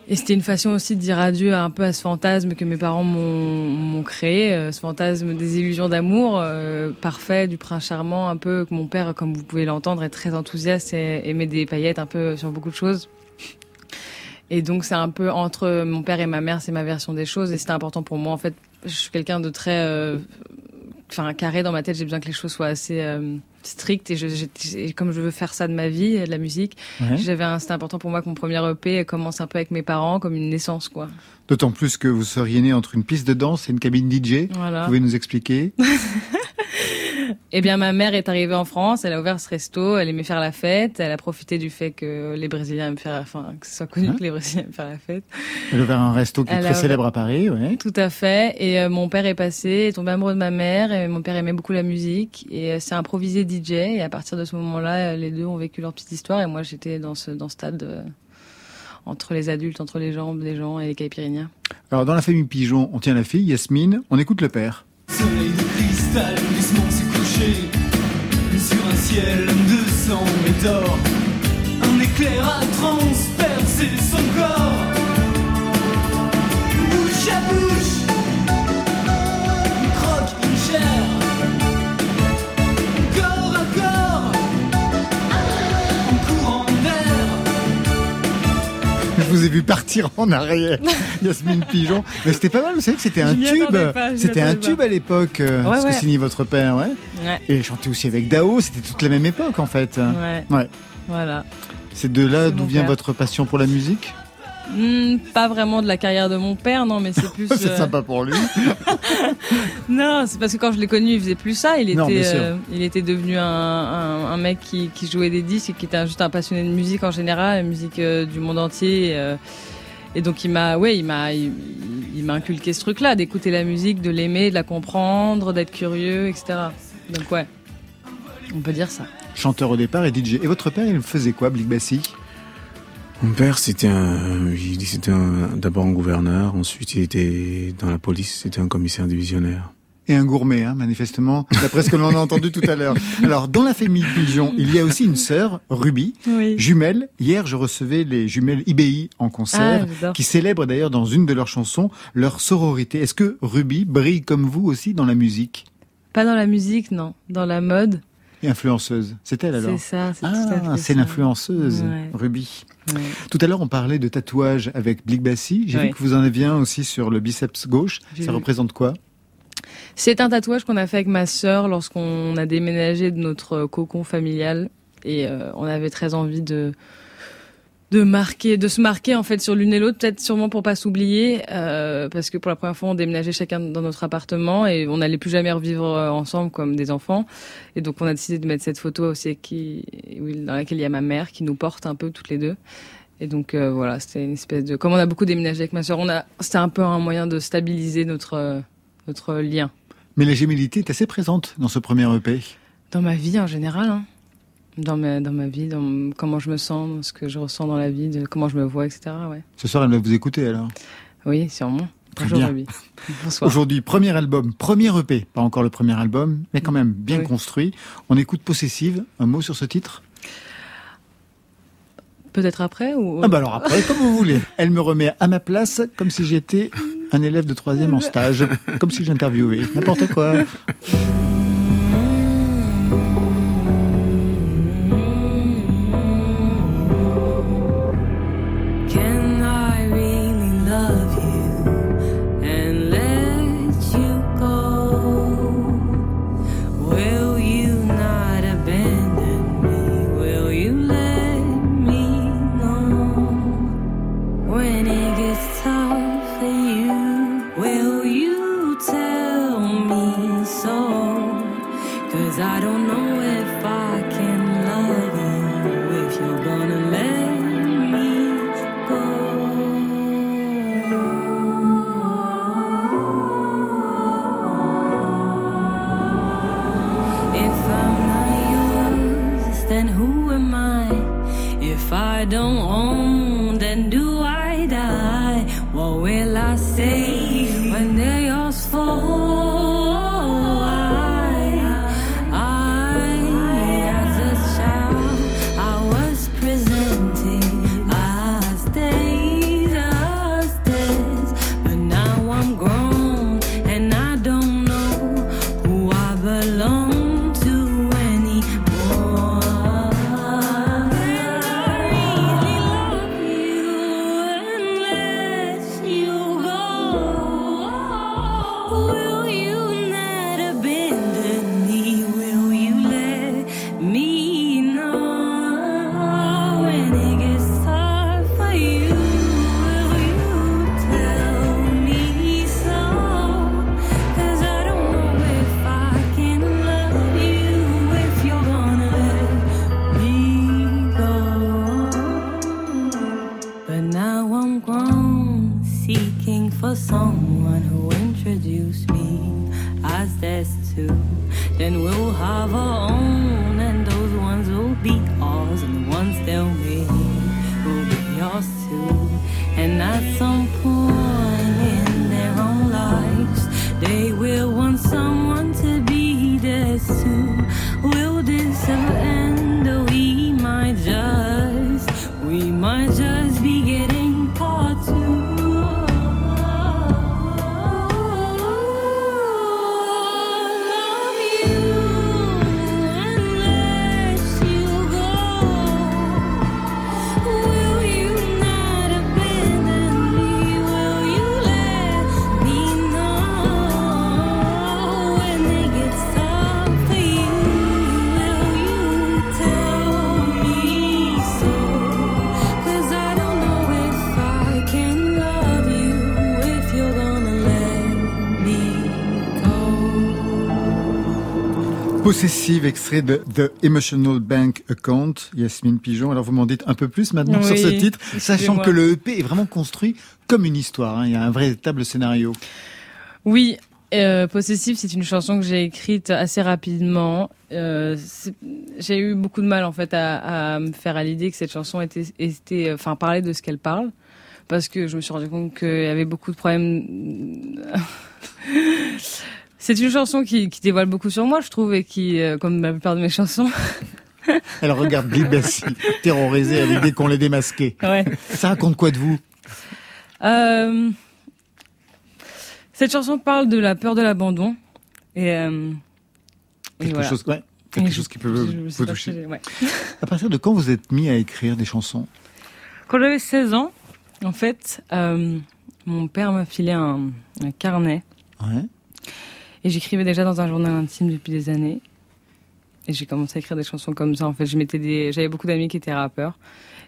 Et c'était une façon aussi de dire adieu un peu à ce fantasme que mes parents m'ont créé, euh, ce fantasme des illusions d'amour euh, parfait, du prince charmant, un peu que mon père, comme vous pouvez l'entendre, est très enthousiaste et aimait des paillettes un peu sur beaucoup de choses. Et donc c'est un peu entre mon père et ma mère, c'est ma version des choses et c'était important pour moi. En fait, je suis quelqu'un de très, euh, enfin carré dans ma tête. J'ai besoin que les choses soient assez euh, strictes et, je, j'ai- et comme je veux faire ça de ma vie, de la musique, Ouais. j'avais, un- c'était important pour moi que mon premier EP commence un peu avec mes parents, comme une naissance, quoi. D'autant plus que vous seriez né entre une piste de danse et une cabine DJ. Voilà. Vous pouvez nous expliquer Eh bien, ma mère est arrivée en France, elle a ouvert ce resto, elle aimait faire la fête, elle a profité du fait que les Brésiliens aiment faire, enfin, que ce soit connu Hein que les Brésiliens aiment faire la fête. Elle a ouvert un resto qui est Elle très ouvert- célèbre à Paris, ouais. Tout à fait. Et euh, mon père est passé, est tombé amoureux de ma mère, et mon père aimait beaucoup la musique, et euh, c'est improvisé DJ, et à partir de ce moment-là, euh, les deux ont vécu leur petite histoire, et moi j'étais dans ce, dans ce stade euh, entre les adultes, entre les jambes des gens et les caipirinhas. Alors, dans la famille Pigeon, on tient la fille, Yasmine, on écoute le père. Soleil de cristal, sur un ciel de sang et d'or. Un éclair a transpercé son corps. Bouche à bouche, vous ai vu partir en arrière, Yasmine Pigeon. Mais c'était pas mal, vous savez que c'était un tube. C'était un tube à l'époque, euh, Ouais, ce que signait votre père, ouais. Ouais. Et chantait aussi avec Dao, c'était toute la même époque en fait. Ouais. Voilà. C'est de là d'où vient votre passion pour la musique? Hmm, pas vraiment de la carrière de mon père, non, mais c'est plus. C'est euh, sympa pour lui. Non, c'est parce que quand je l'ai connu, il faisait plus ça. Il Non, était, euh, il était devenu un, un, un mec qui, qui jouait des disques et qui était un- juste un passionné de musique en général, la musique euh, du monde entier. euh, et donc il m'a, ouais, il m'a, il, il m'a inculqué ce truc-là, d'écouter la musique, de l'aimer, de la comprendre, d'être curieux, etc. Donc ouais, on peut dire ça. Chanteur au départ et DJ. Et votre père, il faisait quoi, Blick Bassi Mon père, c'était un, il- c'était un- d'abord un gouverneur, ensuite il était dans la police, c'était un commissaire divisionnaire. Et un gourmet, hein, manifestement, d'après ce que l'on a entendu tout à l'heure. Alors, dans la famille Pigeon, il y a aussi une sœur, Ruby, Oui. jumelle. Hier, je recevais les jumelles IBI en concert, Ah, qui célèbrent d'ailleurs dans une de leurs chansons leur sororité. Est-ce que Ruby brille comme vous aussi dans la musique? Pas dans la musique, non, dans la mode. Et influenceuse C'est elle alors C'est ça, c'est Ah, c'est l'influenceuse, Ouais. Ruby. Ouais. Tout à l'heure, on parlait de tatouage avec Blick Bassi. J'ai Ouais. vu que vous en aviez un aussi sur le biceps gauche. Ça vu. représente quoi? C'est un tatouage qu'on a fait avec ma sœur lorsqu'on a déménagé de notre cocon familial et euh, on avait très envie de de marquer, de se marquer en fait sur l'une et l'autre, peut-être sûrement pour pas s'oublier, euh, parce que pour la première fois on déménageait chacun dans notre appartement et on n'allait plus jamais revivre euh, ensemble comme des enfants. Et donc on a décidé de mettre cette photo aussi qui, dans laquelle il y a ma mère qui nous porte un peu toutes les deux. Et donc euh, voilà, c'était une espèce de, comme on a beaucoup déménagé avec ma sœur, on a, c'était un peu un moyen de stabiliser notre notre lien. Mais la gémilité est assez présente dans ce premier EP. Dans ma vie en général, hein. Dans, ma, dans ma vie, dans comment je me sens, ce que je ressens dans la vie, de comment je me vois, etc. Ouais. Ce soir, elle va vous écouter alors. Oui, sûrement. Très Bonjour bien. Bonsoir. Aujourd'hui, premier album, premier EP, pas encore le premier album, mais quand même bien Oui. construit. On écoute Possessive, un mot sur ce titre? Peut-être après ou Ah bah alors après, comme vous voulez. Elle me remet à ma place comme si j'étais un élève de troisième en stage, comme si j'interviewais. N'importe quoi. Possessive, extrait de The Emotional Bank Account, Yasmine Pigeon. Alors vous m'en dites un peu plus maintenant Oui, sur ce titre, sachant que le EP est vraiment construit comme une histoire. hein. Il y a un véritable scénario. Oui, euh, Possessive, c'est une chanson que j'ai écrite assez rapidement. Euh, j'ai eu beaucoup de mal en fait à, à me faire à l'idée que cette chanson était, était, euh, enfin, parlait de ce qu'elle parle, parce que je me suis rendu compte qu'il y avait beaucoup de problèmes. C'est une chanson qui, qui dévoile beaucoup sur moi, je trouve, et qui, euh, comme la plupart de mes chansons. Elle regarde Bill Bassi, terrorisée à l'idée qu'on l'ait démasqué. Ouais. Ça raconte quoi de vous? Euh, cette chanson parle de la peur de l'abandon et, euh, et Quelque voilà. chose, ouais, quelque Et chose qui peut je- vous je toucher. ouais. À partir de quand vous êtes mis à écrire des chansons? Quand j'avais 16 ans, en fait, mon père m'a filé un, un carnet Ouais. Et j'écrivais déjà dans un journal intime depuis des années. Et j'ai commencé à écrire des chansons comme ça. En fait, je mettais des, j'avais beaucoup d'amis qui étaient rappeurs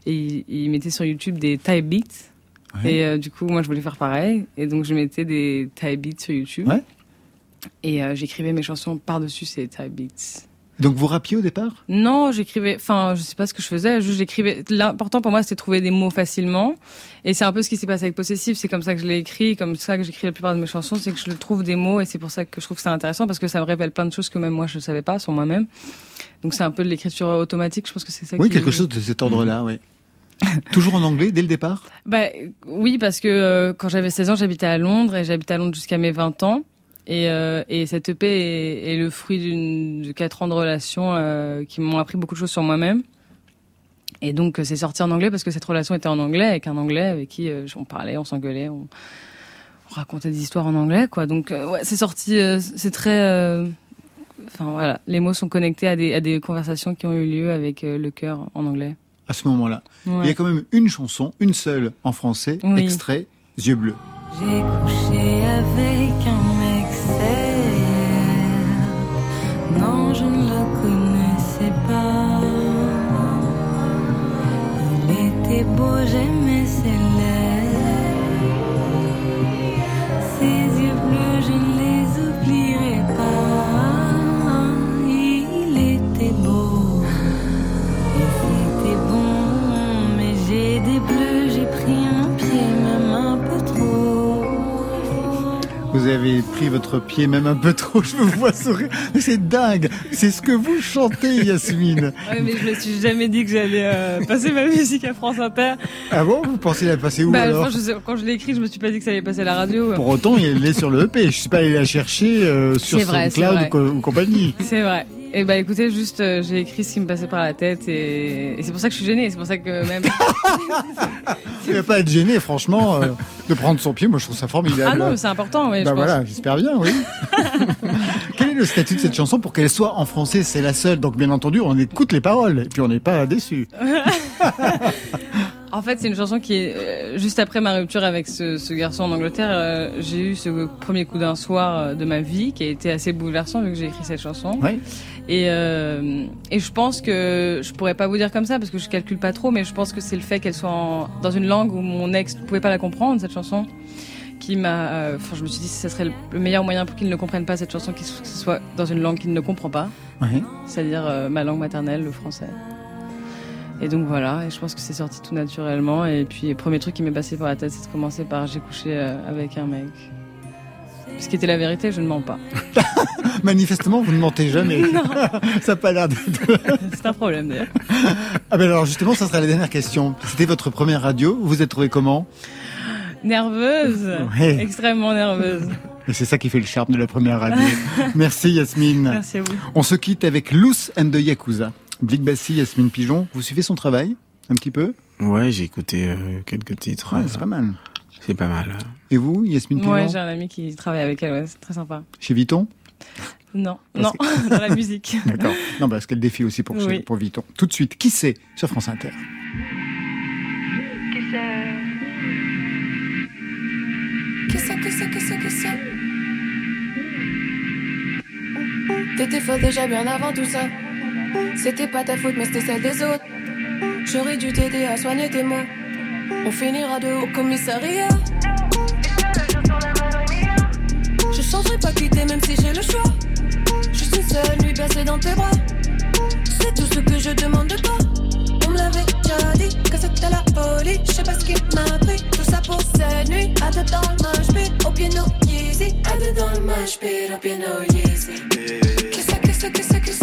et ils, ils mettaient sur YouTube des type beats. Ouais. Et euh, du coup, moi, je voulais faire pareil. Et donc, je mettais des type beats sur YouTube. Ouais. Et euh, j'écrivais mes chansons par-dessus ces type beats. Donc vous rappiez au départ? Non, j'écrivais. Enfin, je sais pas ce que je faisais. Juste, j'écrivais. L'important pour moi, c'était de trouver des mots facilement. Et c'est un peu ce qui s'est passé avec Possessif. C'est comme ça que je l'ai écrit, comme ça que j'écris la plupart de mes chansons. C'est que je trouve des mots, et c'est pour ça que je trouve que c'est intéressant parce que ça me révèle plein de choses que même moi je ne savais pas sur moi-même. Donc c'est un peu de l'écriture automatique. Je pense que c'est ça. Oui, qui- quelque chose de cet ordre-là, oui. Toujours en anglais dès le départ? Bah oui, parce que euh, quand j'avais 16 ans, j'habitais à Londres et j'habitais à Londres jusqu'à mes 20 ans. Et, euh, et cette EP est, est le fruit d'une de quatre ans de relation euh, qui m'ont appris beaucoup de choses sur moi-même. Et donc euh, c'est sorti en anglais parce que cette relation était en anglais avec un anglais avec qui euh, on parlait, on s'engueulait, on, on racontait des histoires en anglais, quoi. Donc euh, ouais, c'est sorti, euh, c'est très, euh, enfin voilà, les mots sont connectés à des à des conversations qui ont eu lieu avec euh, le cœur en anglais. à ce moment-là. Ouais. Il y a quand même une chanson, une seule en français, Oui. extrait, Yeux bleus. J'ai couché avec un mec Non, je ne le connaissais pas. Il était beau, j'aimais ses lèvres. Ses Vous avez pris votre pied même un peu trop, je vous vois sourire. C'est dingue, c'est ce que vous chantez Yasmine. Ouais, mais je me suis jamais dit que j'allais euh, passer ma musique à France Inter. Ah bon, vous pensez la passer où Bah, alors? je sais- quand je l'ai écrit, je me suis pas dit que ça allait passer à la radio. Pour autant, il est sur le EP, je suis pas allé la chercher euh, sur vrai, SoundCloud ou compagnie. C'est vrai. Et bah écoutez, juste euh, j'ai écrit ce qui me passait par la tête et, et c'est pour ça que je suis gênée. C'est pour ça que même. Il va pas être gêné, franchement, euh, de prendre son pied, moi je trouve ça formidable. ah non, mais c'est important. Ouais, bah je voilà, j'espère bien, oui. Quel est le statut de cette chanson pour qu'elle soit en français? C'est la seule, donc bien entendu, on écoute les paroles et puis on n'est pas déçu. En fait, c'est une chanson qui est euh, juste après ma rupture avec ce, ce garçon en Angleterre. euh, j'ai eu ce premier coup d'un soir euh, de ma vie qui a été assez bouleversant vu que j'ai écrit cette chanson. Et, euh, et je pense que je pourrais pas vous dire comme ça parce que je calcule pas trop, mais je pense que c'est le fait qu'elle soit en- dans une langue où mon ex ne pouvait pas la comprendre cette chanson qui m'a. Enfin, je me suis dit que ce serait le, le meilleur moyen pour qu'il ne comprenne pas cette chanson, que ce soit dans une langue qu'il ne comprend pas, c'est-à-dire ma langue maternelle, le français. Et donc voilà, et je pense que c'est sorti tout naturellement. Et puis, le premier truc qui m'est passé par la tête, c'est de commencer par j'ai couché euh, avec un mec. Ce qui était la vérité, je ne mens pas. Manifestement, vous ne mentez jamais. ça n'a pas l'air de... C'est un problème d'ailleurs. Ah ben alors justement, ça sera la dernière question. C'était votre première radio. Vous vous êtes trouvé comment? Nerveuse, Ouais. extrêmement nerveuse. Et c'est ça qui fait le charme de la première radio. Merci Yasmine. Merci à vous. On se quitte avec Loose and the Yakuza. Big Bassi, Yasmine Pigeon. Vous suivez son travail Un petit peu? Ouais, j'ai écouté euh, quelques titres. Ouais, euh, C'est pas mal. C'est pas mal. Et vous, Yasmine Pigeon? Ouais, j'ai un ami qui travaille avec elle, ouais, c'est très sympa. Chez Vuitton? Non, Parce non, dans la musique. D'accord. Non, parce qu'elle défie aussi pour, Oui. pour Vuitton. Tout de suite, qui c'est sur France Inter? Qui ça, qui ça, qui ça, qui ça T'étais folle déjà bien avant tout ça. C'était pas ta faute, mais c'était celle des autres. J'aurais dû t'aider à soigner tes mots. On finira de haut au commissariat. Je changerai pas quitter même si j'ai le choix. Juste une seule nuit bercée dans tes bras. C'est tout ce que je demande de toi. On me l'avait déjà dit que c'était la folie. Je sais pas ce qui m'a pris. Tout ça pour cette nuit. À deux dans le pit, au piano Yeezy. À deux dans le pit, au piano Yeezy. Qui ça, qui ça, qui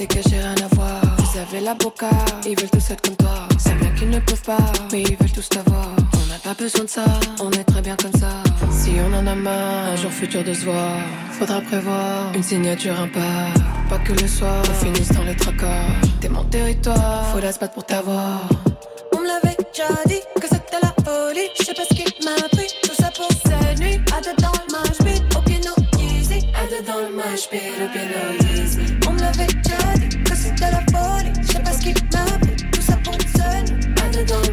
et que j'ai rien à voir. Vous avez la boca, ils veulent tous être comme toi. C'est bien qu'ils ne peuvent pas, mais ils veulent tous t'avoir. On n'a pas besoin de ça, on est très bien comme ça. Si on en a marre, un jour futur de se voir, faudra prévoir une signature impar. Pas que le soir, on finisse dans les tracas. T'es mon territoire, faudra se battre pour t'avoir. On me l'avait déjà dit que c'était la folie. Je sais pas ce qui m'a pris, tout ça pour cette nuit. À deux dans le deux dans le au piano easy. On me l'avait déjà dit que c'était la folie. Je sais pas ce qui m'a pris, tout ça. À deux dans le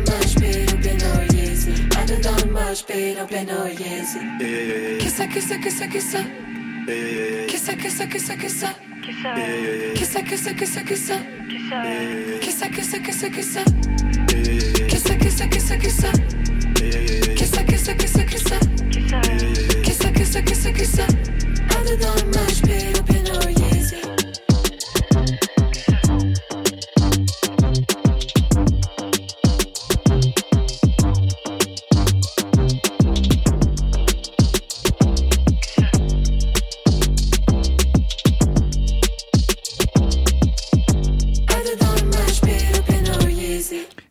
piano easy. À deux dans le au piano easy. Qui ça, qui ça, qui ça, qui ça? Qui ça, qui ça, qui ça, qui ça? Qui ça, qui ça, qui ça, qui ça? Qui ça, qui ça, qui ça, qui ça? Qui ça, qui ça, qui ça, qui ça? Qui ça, qui ça, qui ça, qui ça? Qui ça, qui ça, qui ça, qui ça? À deux dans le mosh pit, au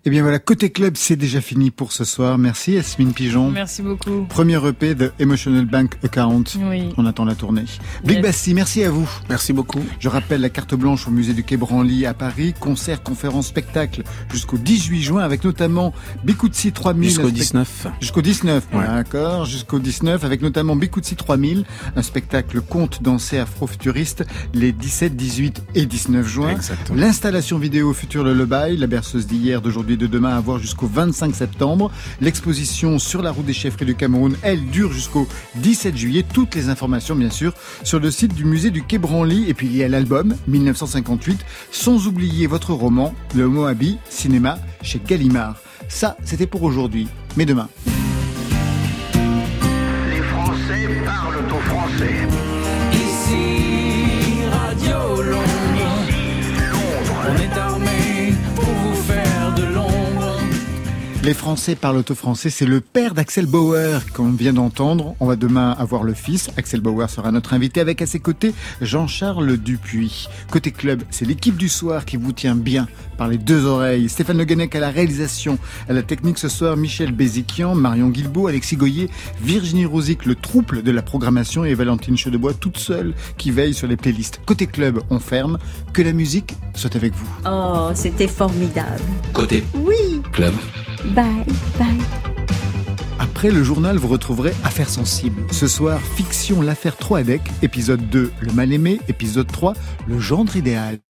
Yeezy. Eh bien voilà, côté club, c'est déjà fini pour ce soir. Merci Yasmine Pigeon. Merci beaucoup. Premier EP de Emotional Bank Account. Oui. On attend la tournée. Big Yes. Bassi, merci à vous. Merci beaucoup. Je rappelle la carte blanche au musée du Quai Branly à Paris. Concert, conférence, spectacle jusqu'au 18 juin avec notamment Bikutsi 3000. Jusqu'au un spec- 19. Jusqu'au 19, Ouais. d'accord, jusqu'au 19, avec notamment Bikutsi 3000, un spectacle conte dansé afro-futuriste les 17, 18 et 19 juin. Exactement. L'installation vidéo Futur le Lebail, la berceuse d'hier, d'aujourd'hui, de demain à voir jusqu'au 25 septembre. L'exposition sur la route des chefferies du Cameroun, elle dure jusqu'au 17 juillet. Toutes les informations, bien sûr, sur le site du musée du Quai Branly. Et puis il y a l'album 1958, sans oublier votre roman, Le Moabi, cinéma, chez Gallimard. Ça, c'était pour aujourd'hui. Mais demain. Les Français parlent au français. Ici, Radio Les Français parlent au français, c'est le père d'Axel Bauer qu'on vient d'entendre. On va demain avoir le fils. Axel Bauer sera notre invité avec à ses côtés Jean-Charles Dupuis. Côté club, c'est l'équipe du soir qui vous tient bien par les deux oreilles. Stéphane Le Guenec à la réalisation, à la technique ce soir, Michel Béziquian, Marion Guilbault, Alexis Goyer, Virginie Rosic, le trouble de la programmation et Valentine Chedebois toute seule qui veille sur les playlists. Côté club, on ferme. Que la musique soit avec vous. Oh, c'était formidable. Côté Oui. club. Bye, bye. Après le journal, vous retrouverez Affaires sensibles. Ce soir, fiction L'affaire Troadec, épisode 2, Le mal-aimé, épisode 3, Le gendre idéal.